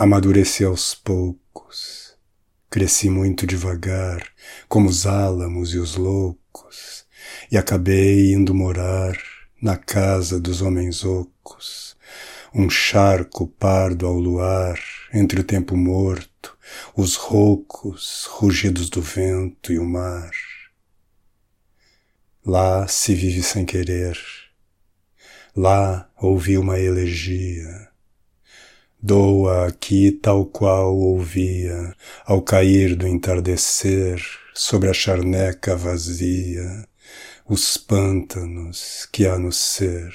amadureci aos poucos, cresci muito devagar, como os álamos e os loucos, e acabei indo morar na casa dos homens ocos, um charco pardo ao luar, entre o tempo morto, os roucos, rugidos do vento e o mar. Lá se vive sem querer. Lá ouvi uma elegia. Doa aqui tal qual ouvia ao cair do entardecer sobre a charneca vazia os pântanos que há no ser.